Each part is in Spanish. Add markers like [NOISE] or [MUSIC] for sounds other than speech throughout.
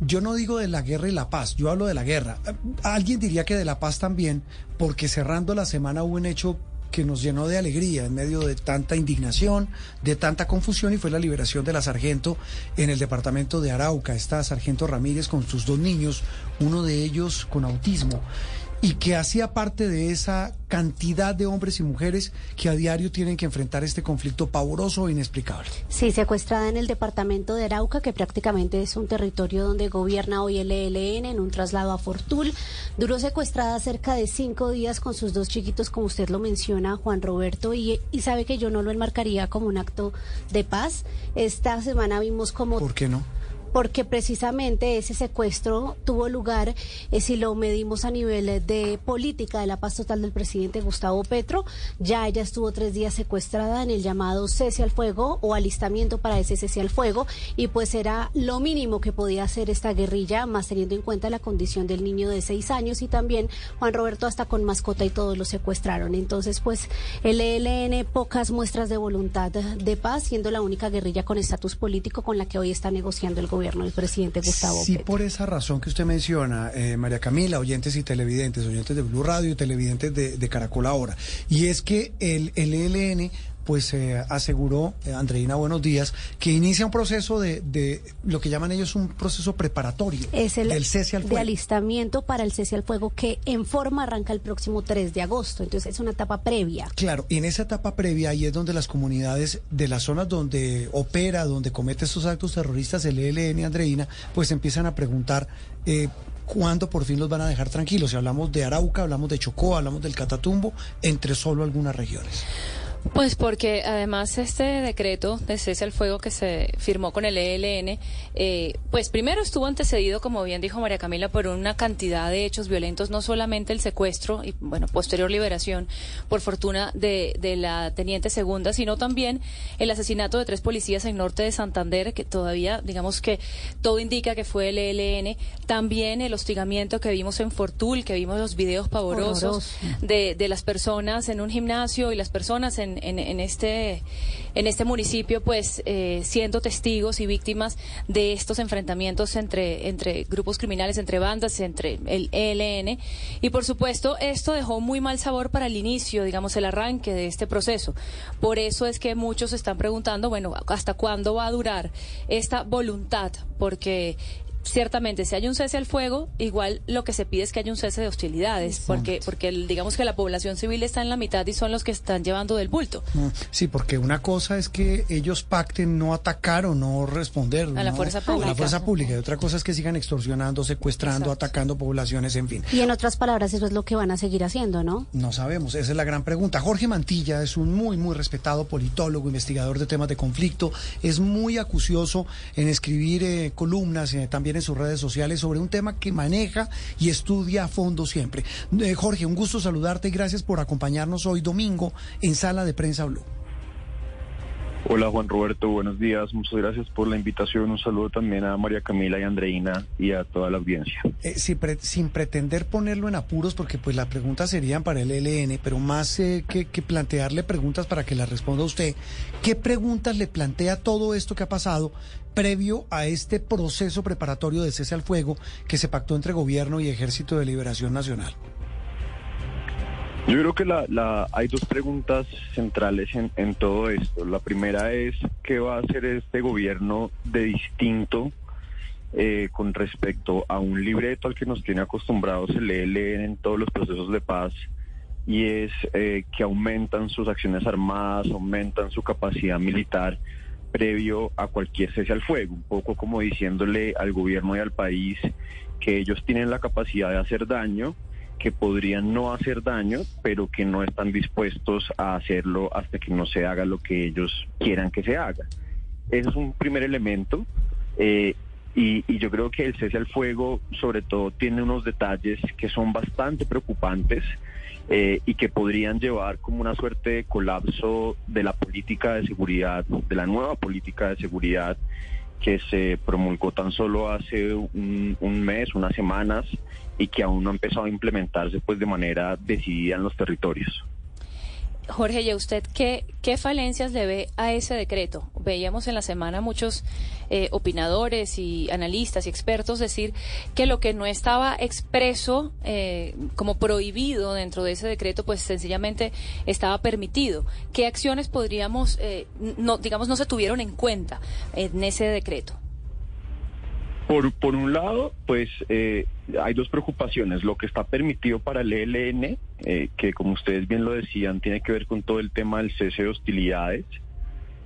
yo no digo de la guerra y la paz, yo hablo de la guerra. Alguien diría que de la paz también, porque cerrando la semana hubo un hecho que nos llenó de alegría en medio de tanta indignación, de tanta confusión y fue la liberación de la sargento en el departamento de Arauca, esta sargento Ramírez con sus dos niños, uno de ellos con autismo y que hacía parte de esa cantidad de hombres y mujeres que a diario tienen que enfrentar este conflicto pavoroso e inexplicable. Sí, secuestrada en el departamento de Arauca, que prácticamente es un territorio donde gobierna hoy el ELN en un traslado a Fortul. Duró secuestrada cerca de cinco días con sus dos chiquitos, como usted lo menciona, Juan Roberto, y, y sabe que yo no lo enmarcaría como un acto de paz. Esta semana vimos como... ¿Por qué no? Porque precisamente ese secuestro tuvo lugar, eh, si lo medimos a nivel de política de la paz total del presidente Gustavo Petro, ya ella estuvo tres días secuestrada en el llamado cese al fuego o alistamiento para ese cese al fuego y pues era lo mínimo que podía hacer esta guerrilla, más teniendo en cuenta la condición del niño de seis años y también Juan Roberto hasta con mascota y todos lo secuestraron. Entonces pues el ELN pocas muestras de voluntad de paz, siendo la única guerrilla con estatus político con la que hoy está negociando el gobierno el presidente Gustavo Sí, por esa razón que usted menciona, eh, María Camila, oyentes y televidentes, oyentes de Blue Radio y televidentes de, de Caracol ahora, y es que el, el ELN pues eh, aseguró, eh, Andreina, buenos días, que inicia un proceso de, de, lo que llaman ellos un proceso preparatorio es el del cese al fuego. de alistamiento para el cese al fuego que en forma arranca el próximo 3 de agosto. Entonces es una etapa previa. Claro, y en esa etapa previa ahí es donde las comunidades de las zonas donde opera, donde comete estos actos terroristas, el ELN, Andreina, pues empiezan a preguntar... Eh, ¿Cuándo por fin los van a dejar tranquilos? Si hablamos de Arauca, hablamos de Chocó, hablamos del Catatumbo, entre solo algunas regiones. Pues porque además este decreto de cese al fuego que se firmó con el ELN, eh, pues primero estuvo antecedido, como bien dijo María Camila, por una cantidad de hechos violentos, no solamente el secuestro y, bueno, posterior liberación, por fortuna, de, de la teniente segunda, sino también el asesinato de tres policías en norte de Santander, que todavía, digamos que todo indica que fue el ELN, también el hostigamiento que vimos en Fortul, que vimos los videos pavorosos de, de las personas en un gimnasio y las personas en en, este, en este municipio, pues eh, siendo testigos y víctimas de estos enfrentamientos entre, entre grupos criminales, entre bandas, entre el ELN. Y por supuesto, esto dejó muy mal sabor para el inicio, digamos, el arranque de este proceso. Por eso es que muchos están preguntando, bueno, ¿hasta cuándo va a durar esta voluntad? Porque ciertamente si hay un cese al fuego, igual lo que se pide es que haya un cese de hostilidades, porque porque digamos que la población civil está en la mitad y son los que están llevando del bulto. Mm, sí, porque una cosa es que ellos pacten no atacar o no responder a la fuerza pública. A la fuerza pública, y otra cosa es que sigan extorsionando, secuestrando, atacando poblaciones, en fin. Y en otras palabras, eso es lo que van a seguir haciendo, ¿no? No sabemos, esa es la gran pregunta. Jorge Mantilla es un muy muy respetado politólogo, investigador de temas de conflicto, es muy acucioso en escribir eh, columnas, eh, también en sus redes sociales sobre un tema que maneja y estudia a fondo siempre. Eh, Jorge, un gusto saludarte y gracias por acompañarnos hoy domingo en Sala de Prensa Blue. Hola Juan Roberto, buenos días. Muchas gracias por la invitación. Un saludo también a María Camila y Andreina y a toda la audiencia. Eh, sin, pre sin, pretender ponerlo en apuros, porque pues la pregunta serían para el ELN, pero más eh, que, que, plantearle preguntas para que las responda usted, ¿qué preguntas le plantea todo esto que ha pasado previo a este proceso preparatorio de cese al fuego que se pactó entre gobierno y Ejército de Liberación Nacional? Yo creo que la, la, hay dos preguntas centrales en, todo esto. La primera es qué va a hacer este gobierno de distinto eh, con respecto a un libreto al que nos tiene acostumbrados el ELN en todos los procesos de paz y es eh, que aumentan sus acciones armadas, aumentan su capacidad militar previo a cualquier cese al fuego, un poco como diciéndole al gobierno y al país que ellos tienen la capacidad de hacer daño que podrían no hacer daño, pero que no están dispuestos a hacerlo hasta que no se haga lo que ellos quieran que se haga. Ese es un primer elemento. Eh, y, y, yo creo que el cese al fuego, sobre todo, tiene unos detalles que son bastante preocupantes eh, y que podrían llevar como una suerte de colapso de la política de seguridad, de la nueva política de seguridad que se promulgó tan solo hace un, un, mes, unas semanas, y que aún no ha empezado a implementarse pues de manera decidida en los territorios. Jorge, ¿y usted qué, qué falencias le ve a ese decreto? Veíamos en la semana muchos eh, opinadores y analistas y expertos decir que lo que no estaba expreso eh, como prohibido dentro de ese decreto, pues sencillamente estaba permitido. ¿Qué acciones podríamos, eh, no, digamos, no se tuvieron en cuenta en ese decreto? Por, por un lado, pues eh, hay dos preocupaciones. Lo que está permitido para el ELN, eh, que como ustedes bien lo decían, tiene que ver con todo el tema del cese de hostilidades.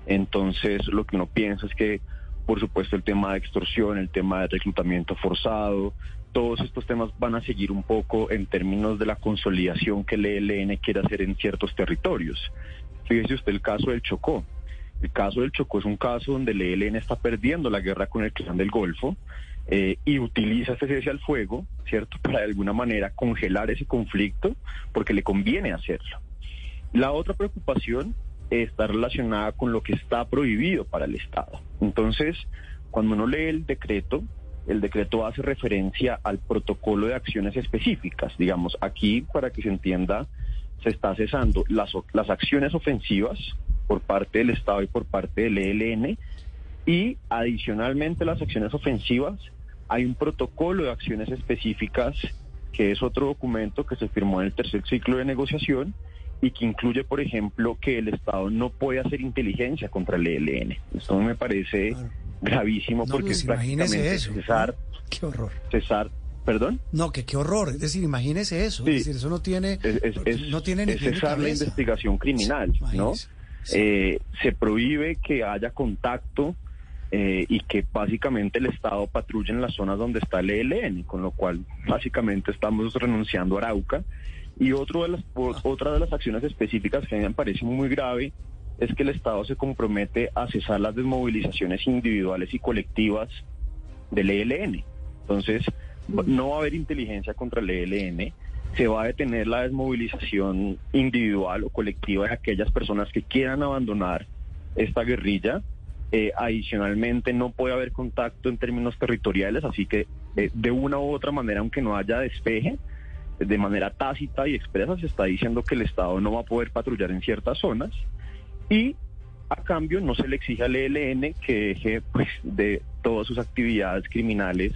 Entonces, lo que uno piensa es que, por supuesto, el tema de extorsión, el tema de reclutamiento forzado, todos estos temas van a seguir un poco en términos de la consolidación que el ELN quiere hacer en ciertos territorios. Fíjese usted el caso del Chocó. El caso del Chocó es un caso donde el ELN está perdiendo la guerra con el clan del Golfo eh, y utiliza este cese al fuego, ¿cierto?, [LAUGHS] para de alguna manera congelar ese conflicto porque le conviene hacerlo. La otra preocupación está relacionada con lo que está prohibido para el Estado. Entonces, cuando uno lee el decreto, el decreto hace referencia al protocolo de acciones específicas. Digamos, aquí, para que se entienda, se está cesando las, las acciones ofensivas por parte del Estado y por parte del ELN y adicionalmente las acciones ofensivas hay un protocolo de acciones específicas que es otro documento que se firmó en el tercer ciclo de negociación y que incluye, por ejemplo, que el Estado no puede hacer inteligencia contra el ELN. Esto me parece gravísimo porque pues es prácticamente eso, cesar, Qué horror. cesar, perdón. No, que qué horror. Es decir, imagínese eso. Sí. Es decir, eso no tiene, Es, es- es- no tiene ni es cesar la investigación criminal, ¿no? Sí. Eh, se prohíbe que haya contacto eh, y que básicamente el Estado patrulle en las zonas donde está el ELN, con lo cual básicamente estamos renunciando a Arauca. Y otro de las, o- otra de las acciones específicas que a mí me parece muy grave es que el Estado se compromete a cesar las desmovilizaciones individuales y colectivas del ELN. Entonces, va- no va a haber inteligencia contra el ELN, se va a detener la desmovilización individual o colectiva de aquellas personas que quieran abandonar esta guerrilla. Eh, adicionalmente, no puede haber contacto en términos territoriales, así que eh, de una u otra manera, aunque no haya despeje, de manera tácita y expresa se está diciendo que el Estado no va a poder patrullar en ciertas zonas y a cambio no se le exige al ELN que deje pues, de todas sus actividades criminales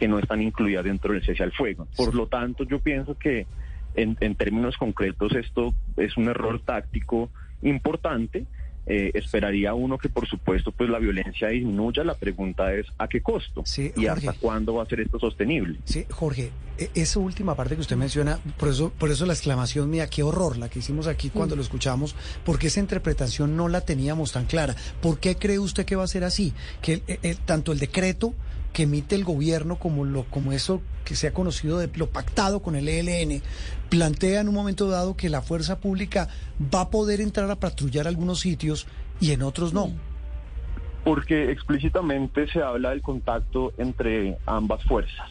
que no están incluidas dentro del cese al fuego. Por lo tanto, yo pienso que en, en términos concretos esto es un error táctico importante. Eh, esperaría uno que por supuesto pues la violencia disminuya. La pregunta es ¿a qué costo? Sí, ¿Y Jorge. hasta cuándo va a ser esto sostenible? Sí, Jorge, e- esa última parte que usted menciona, por eso, por eso la exclamación mía, qué horror la que hicimos aquí cuando lo escuchamos, porque esa interpretación no la teníamos tan clara. ¿Por qué cree usted que va a ser así? Que el- el- tanto el decreto que emite el gobierno como lo como eso que se ha conocido de lo pactado con el ELN plantea en un momento dado que la fuerza pública va a poder entrar a patrullar algunos sitios y en otros no. Porque explícitamente se habla del contacto entre ambas fuerzas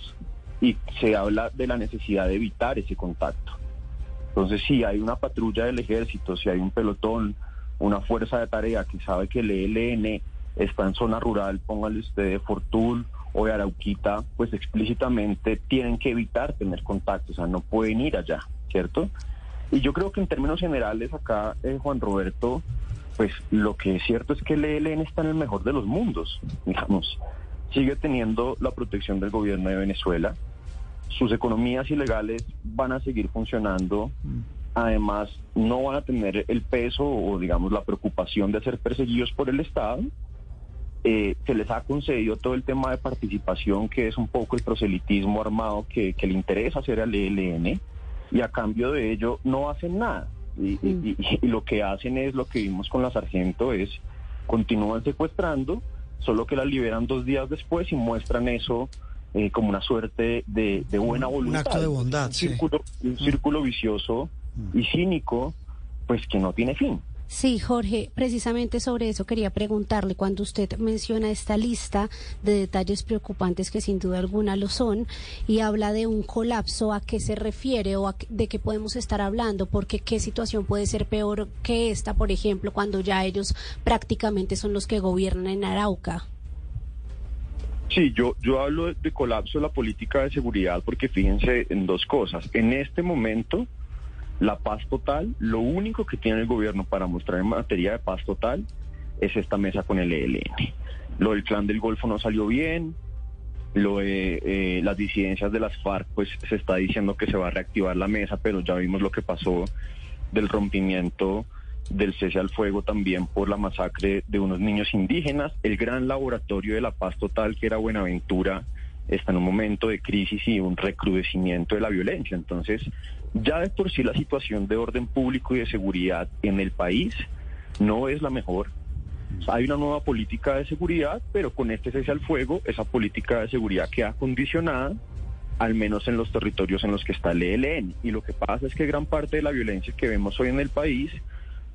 y se habla de la necesidad de evitar ese contacto. Entonces, si hay una patrulla del ejército, si hay un pelotón, una fuerza de tarea que sabe que el ELN está en zona rural, póngale usted de Fortul o de Arauquita, pues explícitamente tienen que evitar tener contacto, o sea, no pueden ir allá, ¿cierto? Y yo creo que en términos generales acá, eh, Juan Roberto, pues lo que es cierto es que el ELN está en el mejor de los mundos, digamos. Sigue teniendo la protección del gobierno de Venezuela. Sus economías ilegales van a seguir funcionando. Además, no van a tener el peso o, digamos, la preocupación de ser perseguidos por el Estado. Eh, se les ha concedido todo el tema de participación, que es un poco el proselitismo armado que, que le interesa hacer al ELN, y a cambio de ello no hacen nada. Y, y- y- y lo que hacen es lo que vimos con la sargento, es continúan secuestrando, solo que la liberan dos días después y muestran eso eh, como una suerte de, de buena Un voluntad. acto de bondad, un sí. Mm. círculo, un círculo vicioso y cínico, pues que no tiene fin. Sí, Jorge, precisamente sobre eso quería preguntarle, cuando usted menciona esta lista de detalles preocupantes que sin duda alguna lo son y habla de un colapso, ¿a qué se refiere o a de qué podemos estar hablando? Porque qué situación puede ser peor que esta, por ejemplo, cuando ya ellos prácticamente son los que gobiernan en Arauca. Sí, yo, yo hablo de colapso de la política de seguridad porque fíjense en dos cosas. En este momento, la paz total, lo único que tiene el gobierno para mostrar en materia de paz total es esta mesa con el ELN. Lo del clan del Golfo no salió bien, lo de eh, las disidencias de las FARC, pues se está diciendo que se va a reactivar la mesa, pero ya vimos lo que pasó del rompimiento del cese al fuego también por la masacre de unos niños indígenas. El gran laboratorio de la paz total, que era Buenaventura, está en un momento de crisis y un recrudecimiento de la violencia. Entonces, ya de por sí la situación de orden público y de seguridad en el país no es la mejor. Hay una nueva política de seguridad, pero con este cese al fuego, esa política de seguridad queda condicionada, al menos en los territorios en los que está el ELN. Y lo que pasa es que gran parte de la violencia que vemos hoy en el país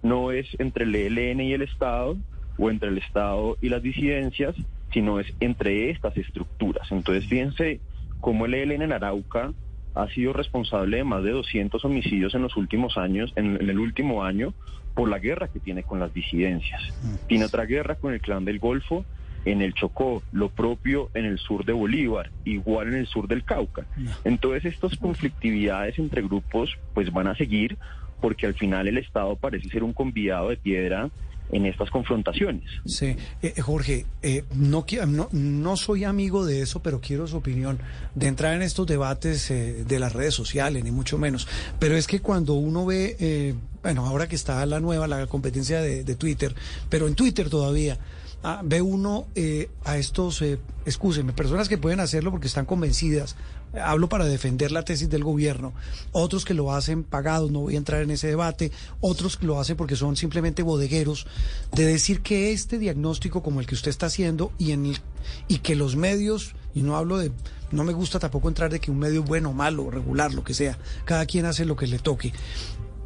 no es entre el ELN y el Estado o entre el Estado y las disidencias, sino es entre estas estructuras. Entonces, fíjense cómo el ELN en Arauca ha sido responsable de más de 200 homicidios en los últimos años, en, el último año, por la guerra que tiene con las disidencias. Mm. Tiene otra guerra con el clan del Golfo en el Chocó, lo propio en el sur de Bolívar, igual en el sur del Cauca. Entonces estas conflictividades entre grupos pues van a seguir porque al final el Estado parece ser un convidado de piedra en estas confrontaciones. Sí, eh, eh, Jorge, eh, no, no, no, soy amigo de eso, pero quiero su opinión de entrar en estos debates de las redes sociales, ni mucho menos. Pero es que cuando uno ve, bueno, ahora que está la nueva, la competencia de, de Twitter, pero en Twitter todavía, ah, ve uno a estos, eh, personas que pueden hacerlo porque están convencidas hablo para defender la tesis del gobierno, otros que lo hacen pagados, no voy a entrar en ese debate, otros que lo hacen porque son simplemente bodegueros, de decir que este diagnóstico como el que usted está haciendo y, en el, y que los medios, y no hablo de, no me gusta tampoco entrar de que un medio bueno, malo, regular, lo que sea, cada quien hace lo que le toque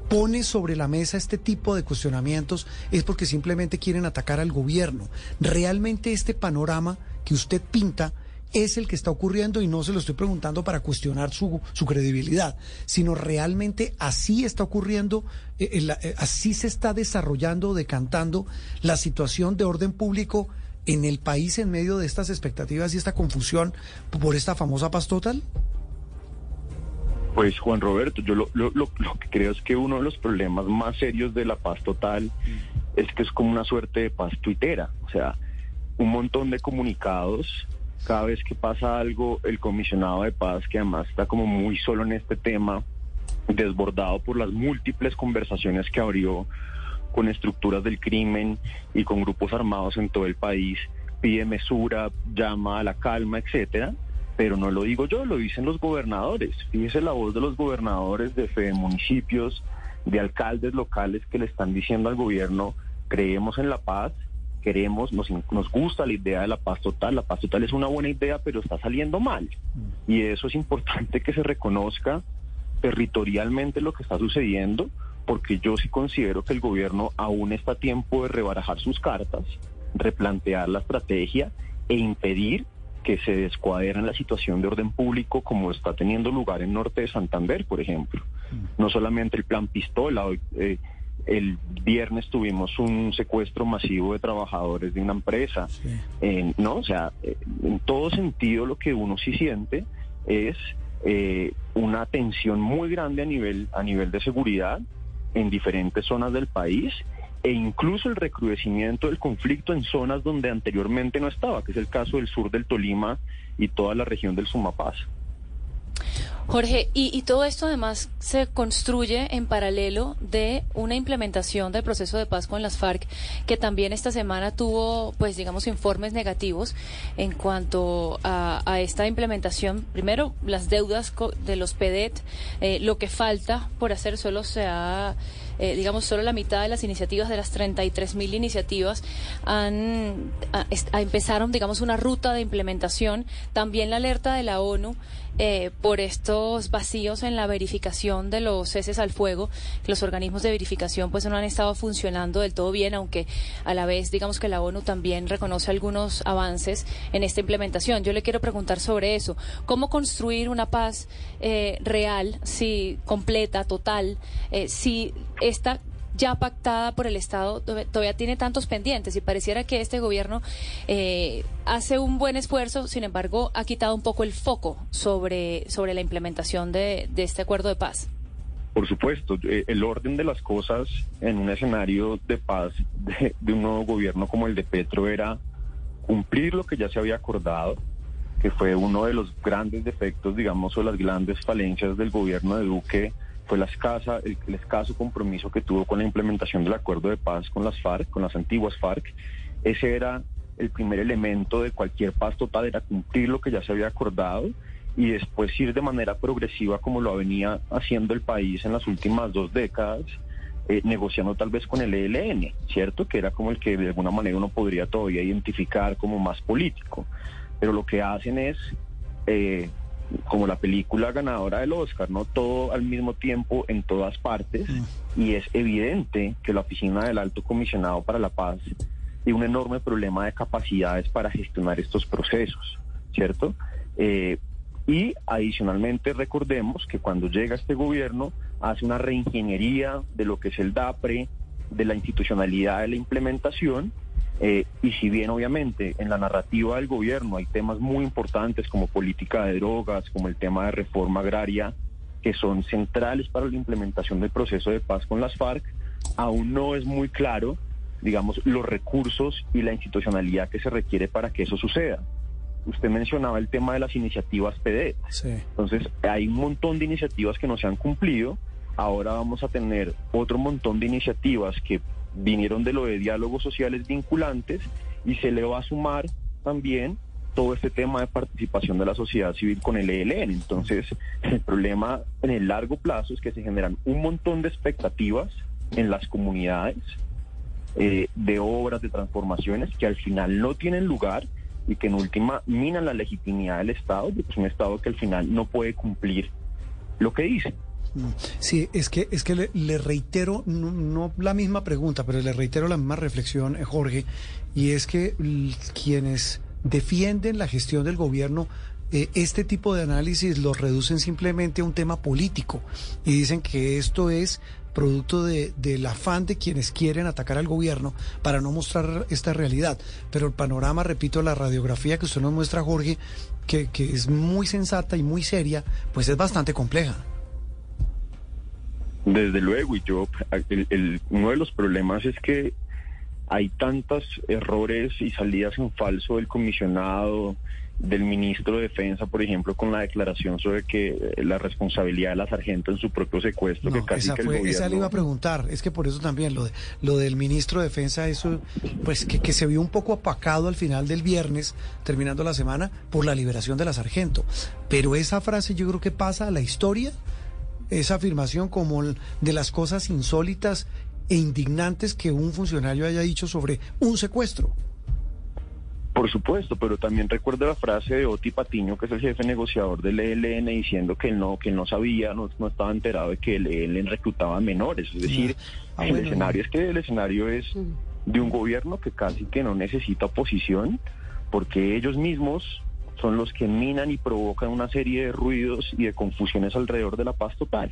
pone sobre la mesa este tipo de cuestionamientos es porque simplemente quieren atacar al gobierno. Realmente este panorama que usted pinta es el que está ocurriendo y no se lo estoy preguntando para cuestionar su, su credibilidad, sino realmente así está ocurriendo, eh, eh, así se está desarrollando, decantando la situación de orden público en el país en medio de estas expectativas y esta confusión por esta famosa paz total? Pues Juan Roberto, yo lo, lo, lo, que creo es que uno de los problemas más serios de la paz total es que es como una suerte de paz tuitera, o sea, un montón de comunicados cada vez que pasa algo, el comisionado de paz, que además está como muy solo en este tema, desbordado por las múltiples conversaciones que abrió con estructuras del crimen y con grupos armados en todo el país, pide mesura, llama a la calma, etcétera, pero no lo digo yo, lo dicen los gobernadores. Fíjese la voz de los gobernadores de fe municipios, de alcaldes locales que le están diciendo al gobierno, creemos en la paz, queremos, nos, nos gusta la idea de la paz total. La paz total es una buena idea, pero está saliendo mal. Mm. Y eso es importante que se reconozca territorialmente lo que está sucediendo, porque yo sí considero que el gobierno aún está a tiempo de rebarajar sus cartas, replantear la estrategia e impedir que se descuaderne la situación de orden público como está teniendo lugar en Norte de Santander, por ejemplo. Mm. No solamente el plan pistola, eh, el viernes tuvimos un secuestro masivo de trabajadores de una empresa. no, o sea, eh, en todo sentido lo que uno sí siente es eh, una tensión muy grande a nivel, a nivel de seguridad en diferentes zonas del país e incluso el recrudecimiento del conflicto en zonas donde anteriormente no estaba, que es el caso del sur del Tolima y toda la región del Sumapaz. Jorge, y, todo esto además se construye en paralelo de una implementación del proceso de paz con las FARC, que también esta semana tuvo, pues digamos, informes negativos en cuanto a, esta implementación. Primero, las deudas de los PEDET, eh, lo que falta por hacer solo se ha... Eh, digamos, solo la mitad de las iniciativas de las 33 mil iniciativas han, empezaron, digamos, una ruta de implementación. También la alerta de la ONU eh, por estos vacíos en la verificación de los ceses al fuego, los organismos de verificación pues no han estado funcionando del todo bien, aunque a la vez digamos que la ONU también reconoce algunos avances en esta implementación. Yo le quiero preguntar sobre eso. ¿Cómo construir una paz eh, real, si completa, total, eh, si esta ya pactada por el Estado todavía tiene tantos pendientes y pareciera que este gobierno eh, hace un buen esfuerzo, sin embargo, ha quitado un poco el foco sobre, sobre la implementación de, este acuerdo de paz. Por supuesto, eh, el orden de las cosas en un escenario de paz de, de, un nuevo gobierno como el de Petro era cumplir lo que ya se había acordado, que fue uno de los grandes defectos, digamos, o las grandes falencias del gobierno de Duque, fue la escasa, el, el escaso compromiso que tuvo con la implementación del acuerdo de paz con las FARC, con las antiguas FARC. Ese era el primer elemento de cualquier paz total, era cumplir lo que ya se había acordado y después ir de manera progresiva como lo venía haciendo el país en las últimas dos décadas, eh, negociando tal vez con el ELN, ¿cierto? Que era como el que de alguna manera uno podría todavía identificar como más político. Pero lo que hacen es, eh, como la película ganadora del Oscar, ¿no? Todo al mismo tiempo en todas partes y es evidente que la oficina del Alto Comisionado para la Paz tiene un enorme problema de capacidades para gestionar estos procesos, ¿cierto? Eh, y adicionalmente recordemos que cuando llega este gobierno hace una reingeniería de lo que es el DAPRE, de la institucionalidad de la implementación, eh, y si bien obviamente en la narrativa del gobierno hay temas muy importantes como política de drogas, como el tema de reforma agraria, que son centrales para la implementación del proceso de paz con las FARC, aún no es muy claro, digamos, los recursos y la institucionalidad que se requiere para que eso suceda usted mencionaba el tema de las iniciativas PD. Sí. Entonces, hay un montón de iniciativas que no se han cumplido. Ahora vamos a tener otro montón de iniciativas que vinieron de lo de diálogos sociales vinculantes y se le va a sumar también todo este tema de participación de la sociedad civil con el ELN. Entonces, el problema en el largo plazo es que se generan un montón de expectativas en las comunidades eh, de obras, de transformaciones que al final no tienen lugar y que en última minan la legitimidad del Estado, porque es un Estado que al final no puede cumplir lo que dice. Sí, es que es que le, reitero no, la misma pregunta, pero le reitero la misma reflexión, eh, Jorge, y es que quienes defienden la gestión del gobierno eh, este tipo de análisis los reducen simplemente a un tema político y dicen que esto es producto de, del afán de quienes quieren atacar al gobierno para no mostrar esta realidad. Pero el panorama, repito, la radiografía que usted nos muestra, Jorge, que es muy sensata y muy seria, pues es bastante compleja. Desde luego, y yo, el, el, uno de los problemas es que hay tantos errores y salidas en falso del comisionado, del ministro de Defensa, por ejemplo, con la declaración sobre que la responsabilidad de la sargento en su propio secuestro, no, que casi esa que el fue, gobierno... Esa le iba a preguntar, es que por eso también lo, de, lo del ministro de Defensa, eso, pues que, que se vio un poco apacado al final del viernes, terminando la semana, por la liberación de la sargento. Pero esa frase yo creo que pasa a la historia, esa afirmación como de las cosas insólitas e indignantes que un funcionario haya dicho sobre un secuestro. Por supuesto, pero también recuerdo la frase de Oti Patiño, que es el jefe negociador del ELN, diciendo que él no, que él no sabía, no, no estaba enterado de que el ELN reclutaba menores. Es decir, ah, el bueno, escenario es que el escenario es de un gobierno que casi que no necesita oposición, porque ellos mismos son los que minan y provocan una serie de ruidos y de confusiones alrededor de la paz total.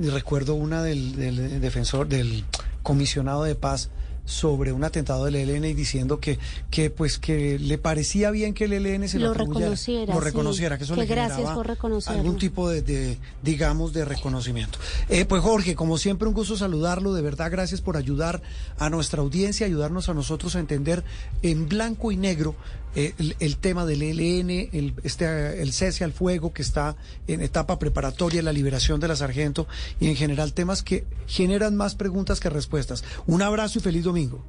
Y recuerdo una del, del defensor, del comisionado de paz sobre un atentado del ELN y diciendo que, que pues que le parecía bien que el ELN se lo, lo reconociera, lo reconociera, sí, que eso que le gracias por reconocerlo. algún tipo de, de, digamos, de reconocimiento. Eh, pues Jorge, como siempre un gusto saludarlo, de verdad gracias por ayudar a nuestra audiencia, ayudarnos a nosotros a entender en blanco y negro eh, el, el, tema del ELN, el, este, el cese al fuego que está en etapa preparatoria, la liberación de la sargento y en general temas que generan más preguntas que respuestas. Un abrazo y feliz domingo.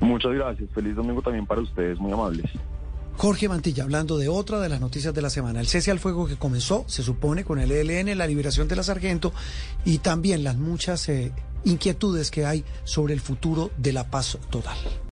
Muchas gracias. Feliz domingo también para ustedes, muy amables. Jorge Mantilla, hablando de otra de las noticias de la semana, el cese al fuego que comenzó, se supone, con el ELN, la liberación de la sargento y también las muchas eh, inquietudes que hay sobre el futuro de la paz total.